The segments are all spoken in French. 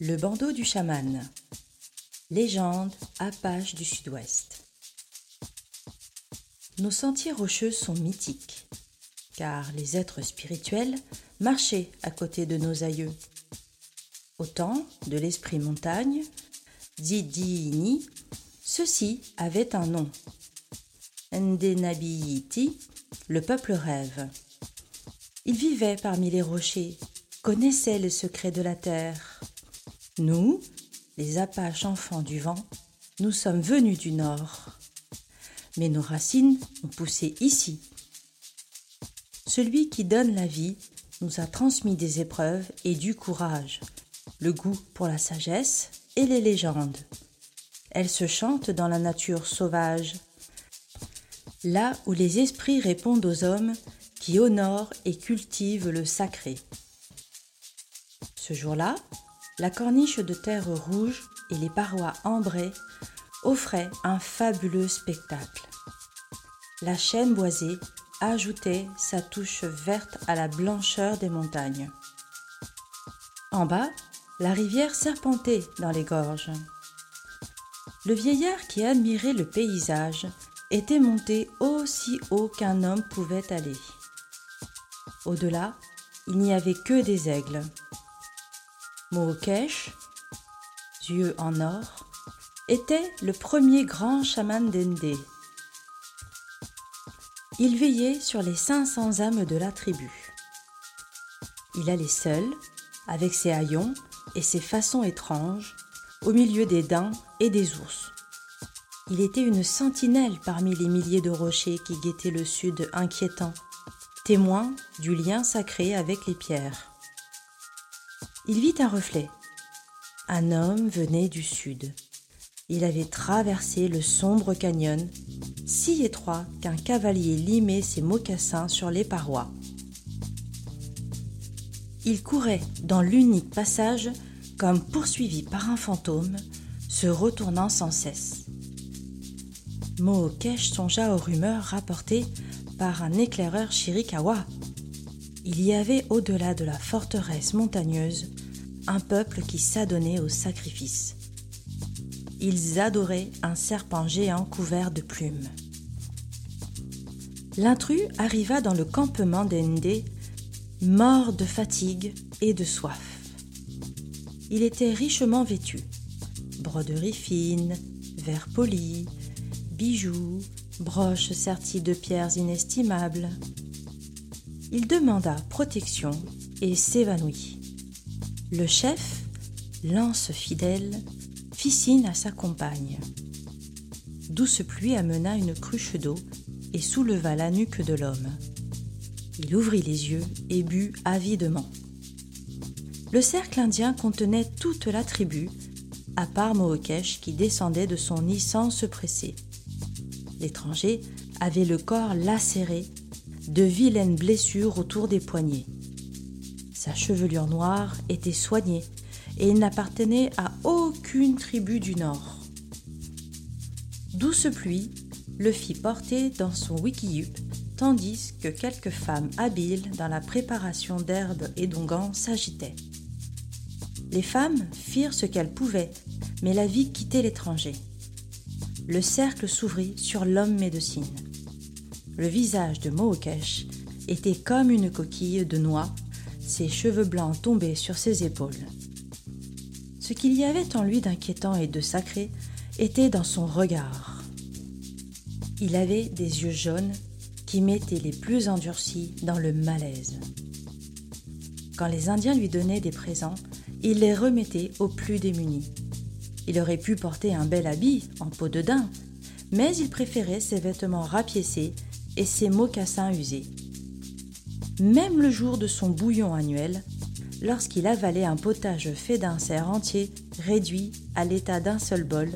Le bandeau du chaman. Légende Apache du Sud-Ouest. Nos sentiers rocheux sont mythiques, car les êtres spirituels marchaient à côté de nos aïeux. Au temps de l'esprit montagne, Didini, ceux-ci avaient un nom. Ndenabiyiti, le peuple rêve. Ils vivaient parmi les rochers, connaissaient les secrets de la terre. Nous, les Apaches enfants du vent, nous sommes venus du nord. Mais nos racines ont poussé ici. Celui qui donne la vie nous a transmis des épreuves et du courage, le goût pour la sagesse et les légendes. Elles se chantent dans la nature sauvage, là où les esprits répondent aux hommes qui honorent et cultivent le sacré. Ce jour-là, la corniche de terre rouge et les parois ambrées offraient un fabuleux spectacle. La chaîne boisée ajoutait sa touche verte à la blancheur des montagnes. En bas, la rivière serpentait dans les gorges. Le vieillard qui admirait le paysage était monté aussi haut qu'un homme pouvait aller. Au-delà, il n'y avait que des aigles. Mookesh, yeux en or, était le premier grand chaman d'Ende. Il veillait sur les 500 âmes de la tribu. Il allait seul, avec ses haillons et ses façons étranges, au milieu des daims et des ours. Il était une sentinelle parmi les milliers de rochers qui guettaient le sud inquiétant, témoin du lien sacré avec les pierres. Il vit un reflet. Un homme venait du sud. Il avait traversé le sombre canyon, si étroit qu'un cavalier limait ses mocassins sur les parois. Il courait dans l'unique passage comme poursuivi par un fantôme, se retournant sans cesse. Mookesh songea aux rumeurs rapportées par un éclaireur Shirikawa. Il y avait au-delà de la forteresse montagneuse un peuple qui s'adonnait au sacrifice. Ils adoraient un serpent géant couvert de plumes. L'intrus arriva dans le campement d'Ende, mort de fatigue et de soif. Il était richement vêtu. Broderie fine, verre poli, bijoux, broches serties de pierres inestimables. Il demanda protection et s'évanouit. Le chef, lance fidèle, fit signe à sa compagne. Douce pluie amena une cruche d'eau et souleva la nuque de l'homme. Il ouvrit les yeux et but avidement. Le cercle indien contenait toute la tribu, à part Mookesh qui descendait de son nid sans se presser. L'étranger avait le corps lacéré, de vilaines blessures autour des poignets. Sa chevelure noire était soignée et il n'appartenait à aucune tribu du Nord. Douce pluie le fit porter dans son wikiyup, tandis que quelques femmes habiles dans la préparation d'herbes et d'onguents s'agitaient. Les femmes firent ce qu'elles pouvaient, mais la vie quittait l'étranger. Le cercle s'ouvrit sur l'homme médecine. Le visage de Mookesh était comme une coquille de noix, ses cheveux blancs tombaient sur ses épaules. Ce qu'il y avait en lui d'inquiétant et de sacré était dans son regard. Il avait des yeux jaunes qui mettaient les plus endurcis dans le malaise. Quand les Indiens lui donnaient des présents, il les remettait aux plus démunis. Il aurait pu porter un bel habit en peau de daim, mais il préférait ses vêtements rapiécés et ses mocassins usés. Même le jour de son bouillon annuel, lorsqu'il avalait un potage fait d'un cerf entier réduit à l'état d'un seul bol,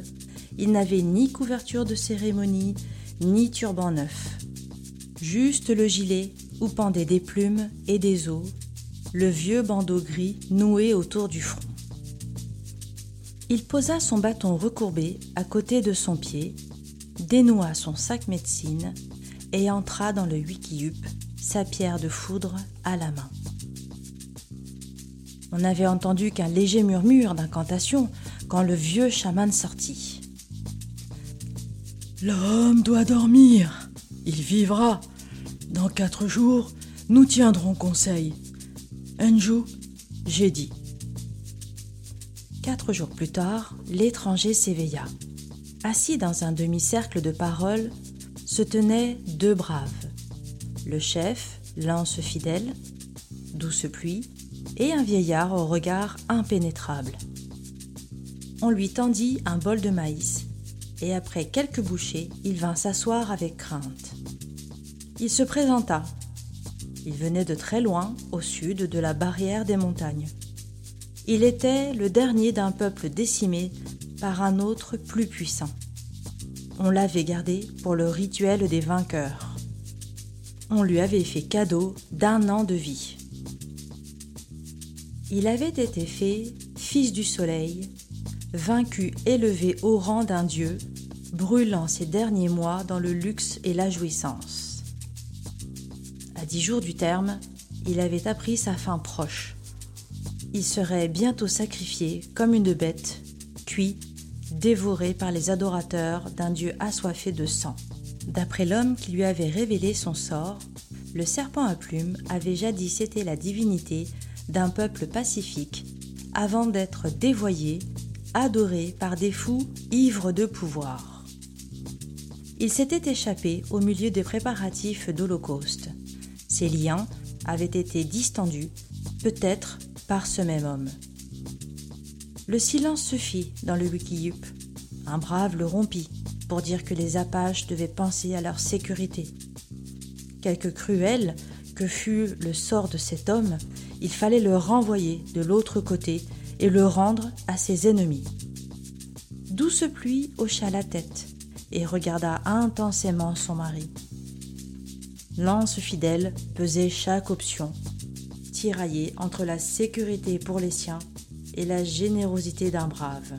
il n'avait ni couverture de cérémonie, ni turban neuf. Juste le gilet où pendaient des plumes et des os le vieux bandeau gris noué autour du front. Il posa son bâton recourbé à côté de son pied, dénoua son sac médecine et entra dans le wikiyup, sa pierre de foudre à la main. On n'avait entendu qu'un léger murmure d'incantation quand le vieux chaman sortit. L'homme doit dormir. Il vivra. Dans quatre jours, nous tiendrons conseil. Enju, j'ai dit. Quatre jours plus tard, l'étranger s'éveilla. Assis dans un demi-cercle de paroles, se tenaient deux braves. Le chef, lance fidèle, douce pluie, et un vieillard au regard impénétrable. On lui tendit un bol de maïs, et après quelques bouchées, il vint s'asseoir avec crainte. Il se présenta. Il venait de très loin, au sud de la barrière des montagnes. Il était le dernier d'un peuple décimé par un autre plus puissant. On l'avait gardé pour le rituel des vainqueurs. On lui avait fait cadeau d'un an de vie. Il avait été fait fils du soleil, vaincu élevé au rang d'un dieu, brûlant ses derniers mois dans le luxe et la jouissance. À dix jours du terme, il avait appris sa fin proche il serait bientôt sacrifié comme une bête, cuit, dévoré par les adorateurs d'un dieu assoiffé de sang. D'après l'homme qui lui avait révélé son sort, le serpent à plumes avait jadis été la divinité d'un peuple pacifique avant d'être dévoyé, adoré par des fous ivres de pouvoir. Il s'était échappé au milieu des préparatifs d'Holocauste. Ses liens avaient été distendus, peut-être par ce même homme. Le silence se fit dans le Wikiyup. Un brave le rompit pour dire que les Apaches devaient penser à leur sécurité. Quelque cruel que fût le sort de cet homme, il fallait le renvoyer de l'autre côté et le rendre à ses ennemis. Douce Pluie hocha la tête et regarda intensément son mari. Lance fidèle pesait chaque option entre la sécurité pour les siens et la générosité d'un brave.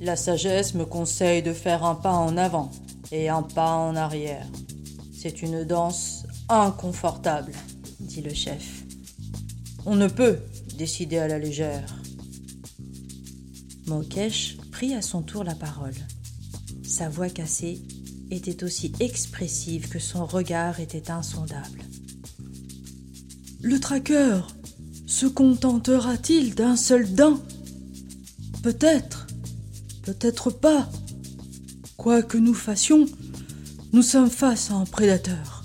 La sagesse me conseille de faire un pas en avant et un pas en arrière. C'est une danse inconfortable, dit le chef. On ne peut décider à la légère. Mokesh prit à son tour la parole. Sa voix cassée était aussi expressive que son regard était insondable. Le traqueur se contentera-t-il d'un seul dent Peut-être, peut-être pas. Quoi que nous fassions, nous sommes face à un prédateur.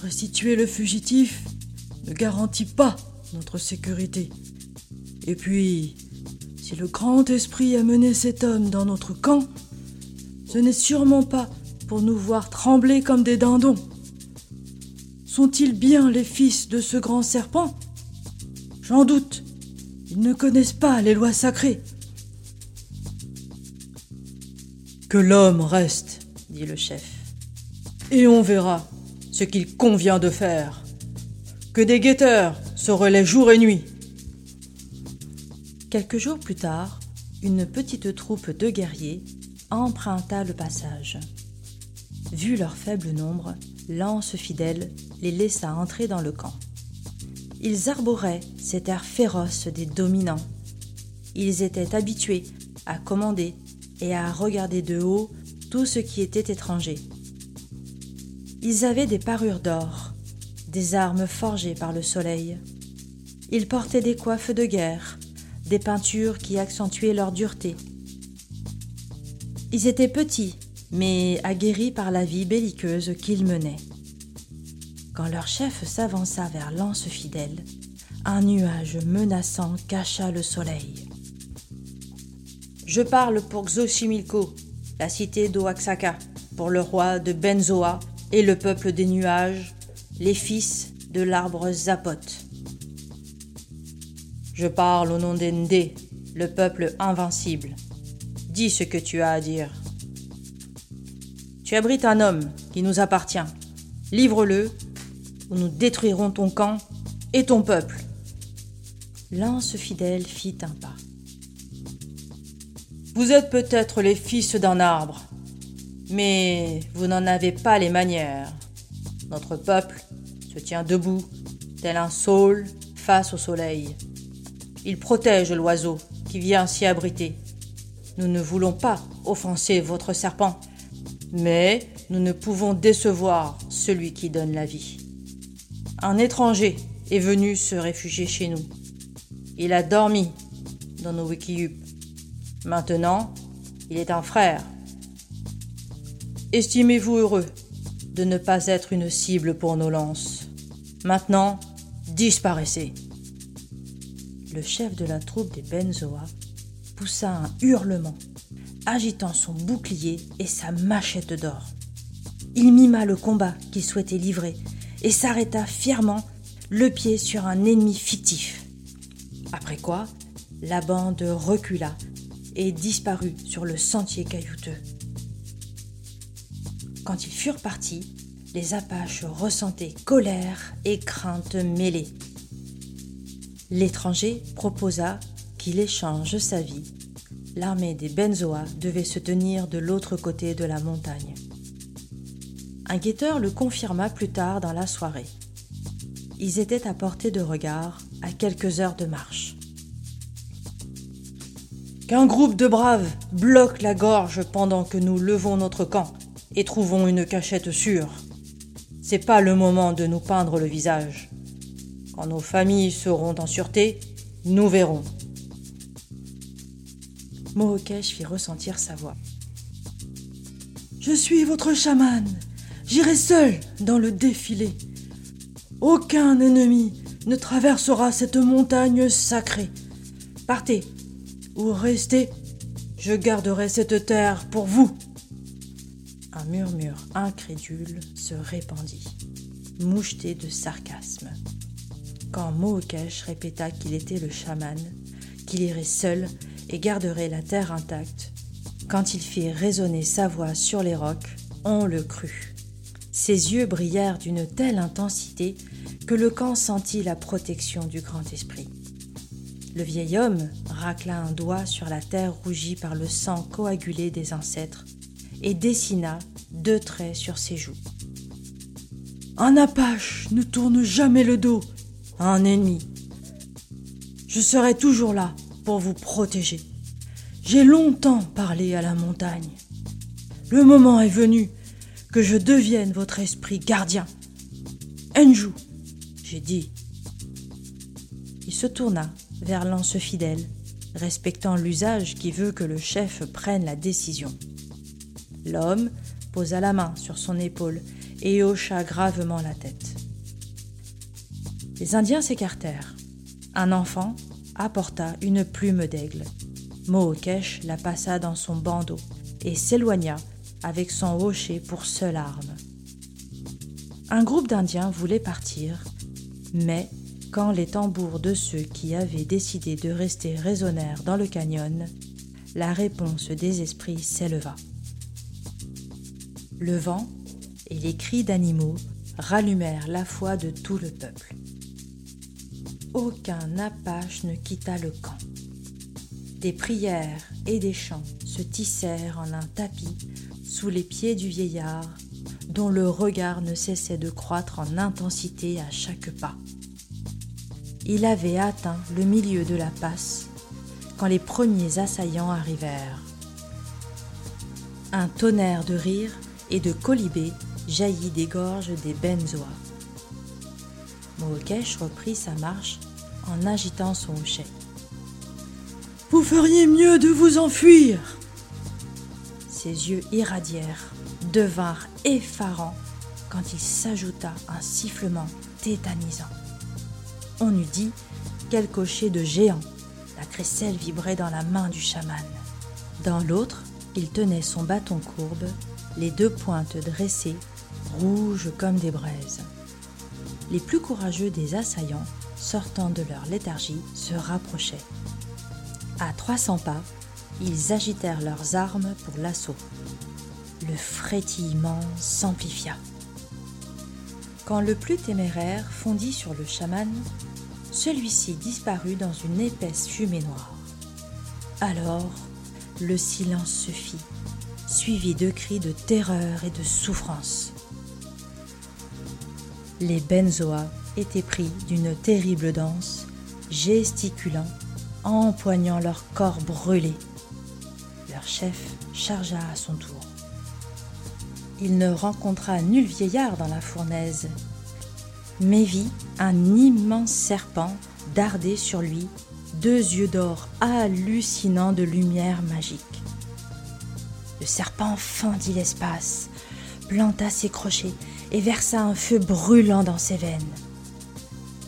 Restituer le fugitif ne garantit pas notre sécurité. Et puis, si le grand esprit a mené cet homme dans notre camp, ce n'est sûrement pas pour nous voir trembler comme des dindons. Sont-ils bien les fils de ce grand serpent? J'en doute. Ils ne connaissent pas les lois sacrées. Que l'homme reste, dit le chef, et on verra ce qu'il convient de faire. Que des guetteurs se relaient jour et nuit. Quelques jours plus tard, une petite troupe de guerriers emprunta le passage. Vu leur faible nombre, Lance fidèle les laissa entrer dans le camp. Ils arboraient cet air féroce des dominants. Ils étaient habitués à commander et à regarder de haut tout ce qui était étranger. Ils avaient des parures d'or, des armes forgées par le soleil. Ils portaient des coiffes de guerre, des peintures qui accentuaient leur dureté. Ils étaient petits mais aguerris par la vie belliqueuse qu'ils menaient. Quand leur chef s'avança vers l'anse fidèle, un nuage menaçant cacha le soleil. Je parle pour Xochimilco, la cité d'Oaxaca, pour le roi de Benzoa et le peuple des nuages, les fils de l'arbre Zapote. Je parle au nom d'Endé, le peuple invincible. Dis ce que tu as à dire. Tu abrites un homme qui nous appartient. Livre-le, ou nous détruirons ton camp et ton peuple. Lance fidèle fit un pas. Vous êtes peut-être les fils d'un arbre, mais vous n'en avez pas les manières. Notre peuple se tient debout, tel un saule face au soleil. Il protège l'oiseau qui vient s'y abriter. Nous ne voulons pas offenser votre serpent, mais nous ne pouvons décevoir celui qui donne la vie. Un étranger est venu se réfugier chez nous. Il a dormi dans nos wikiyup. Maintenant, il est un frère. Estimez-vous heureux de ne pas être une cible pour nos lances. Maintenant, disparaissez. Le chef de la troupe des Benzoa poussa un hurlement, agitant son bouclier et sa machette d'or. Il mima le combat qu'il souhaitait livrer et s'arrêta fièrement, le pied sur un ennemi fictif. Après quoi, la bande recula et disparut sur le sentier caillouteux. Quand ils furent partis, les Apaches ressentaient colère et crainte mêlées. L'étranger proposa qu'il échange sa vie. L'armée des Benzoa devait se tenir de l'autre côté de la montagne. Un guetteur le confirma plus tard dans la soirée. Ils étaient à portée de regard, à quelques heures de marche. Qu'un groupe de braves bloque la gorge pendant que nous levons notre camp et trouvons une cachette sûre. C'est pas le moment de nous peindre le visage. Quand nos familles seront en sûreté, nous verrons. Mohokesh fit ressentir sa voix. Je suis votre chaman. J'irai seul dans le défilé. Aucun ennemi ne traversera cette montagne sacrée. Partez ou restez, je garderai cette terre pour vous. Un murmure incrédule se répandit, moucheté de sarcasme. Quand Mohokesh répéta qu'il était le chaman, qu'il irait seul et garderait la terre intacte, quand il fit résonner sa voix sur les rocs, on le crut. Ses yeux brillèrent d'une telle intensité que le camp sentit la protection du grand esprit. Le vieil homme racla un doigt sur la terre rougie par le sang coagulé des ancêtres et dessina deux traits sur ses joues. Un Apache ne tourne jamais le dos à un ennemi. Je serai toujours là pour vous protéger. J'ai longtemps parlé à la montagne. Le moment est venu que je devienne votre esprit gardien. Enju, j'ai dit. Il se tourna vers l'anse fidèle, respectant l'usage qui veut que le chef prenne la décision. L'homme posa la main sur son épaule et hocha gravement la tête. Les Indiens s'écartèrent. Un enfant apporta une plume d'aigle. Mohokesh la passa dans son bandeau et s'éloigna avec son hocher pour seule arme. Un groupe d'Indiens voulait partir, mais quand les tambours de ceux qui avaient décidé de rester résonnèrent dans le canyon, la réponse des esprits s'éleva. Le vent et les cris d'animaux rallumèrent la foi de tout le peuple. Aucun Apache ne quitta le camp. Des prières et des chants se tissèrent en un tapis sous les pieds du vieillard, dont le regard ne cessait de croître en intensité à chaque pas. Il avait atteint le milieu de la passe quand les premiers assaillants arrivèrent. Un tonnerre de rires et de colibés jaillit des gorges des benzois. Mohokesh reprit sa marche en agitant son hochet. Vous feriez mieux de vous enfuir. Ses yeux irradièrent, devinrent effarants quand il s'ajouta un sifflement tétanisant. On eût dit quel cocher de géant. La crécelle vibrait dans la main du chaman. Dans l'autre, il tenait son bâton courbe, les deux pointes dressées, rouges comme des braises. Les plus courageux des assaillants, sortant de leur léthargie, se rapprochaient. À 300 pas, ils agitèrent leurs armes pour l'assaut. Le frétillement s'amplifia. Quand le plus téméraire fondit sur le chaman, celui-ci disparut dans une épaisse fumée noire. Alors, le silence se fit, suivi de cris de terreur et de souffrance. Les Benzoa étaient pris d'une terrible danse, gesticulant, empoignant leur corps brûlés. Leur chef chargea à son tour. Il ne rencontra nul vieillard dans la fournaise, mais vit un immense serpent darder sur lui deux yeux d'or hallucinants de lumière magique. Le serpent fendit l'espace, planta ses crochets et versa un feu brûlant dans ses veines.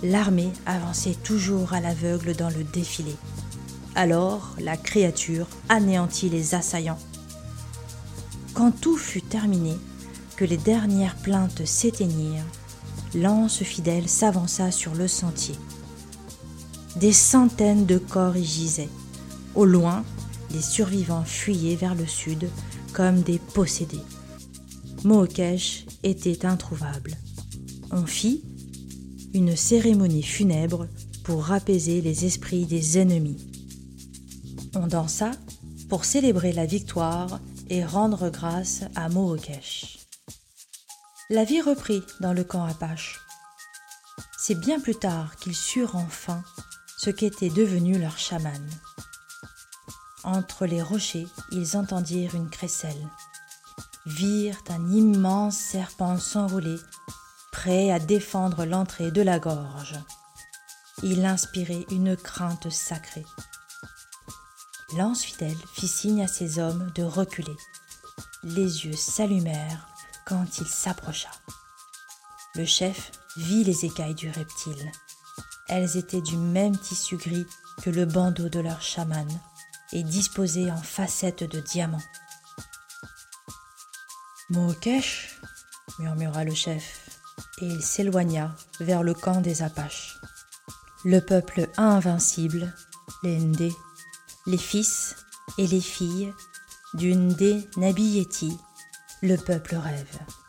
L'armée avançait toujours à l'aveugle dans le défilé. Alors la créature anéantit les assaillants. Quand tout fut terminé, que les dernières plaintes s'éteignirent, l'anse fidèle s'avança sur le sentier. Des centaines de corps y gisaient. Au loin, les survivants fuyaient vers le sud comme des possédés. Mookesh était introuvable. On fit une cérémonie funèbre pour apaiser les esprits des ennemis. On dansa pour célébrer la victoire et rendre grâce à Mookesh. La vie reprit dans le camp Apache. C'est bien plus tard qu'ils surent enfin ce qu'était devenu leur chaman. Entre les rochers, ils entendirent une crécelle, virent un immense serpent s'enrouler, prêt à défendre l'entrée de la gorge. Il inspirait une crainte sacrée. Fidèle fit signe à ses hommes de reculer. Les yeux s'allumèrent quand il s'approcha. Le chef vit les écailles du reptile. Elles étaient du même tissu gris que le bandeau de leur chaman et disposées en facettes de diamants. Mookesh murmura le chef, et il s'éloigna vers le camp des Apaches. Le peuple invincible, les Ndé, les fils et les filles d'une Ndé Nabiyeti, le peuple rêve.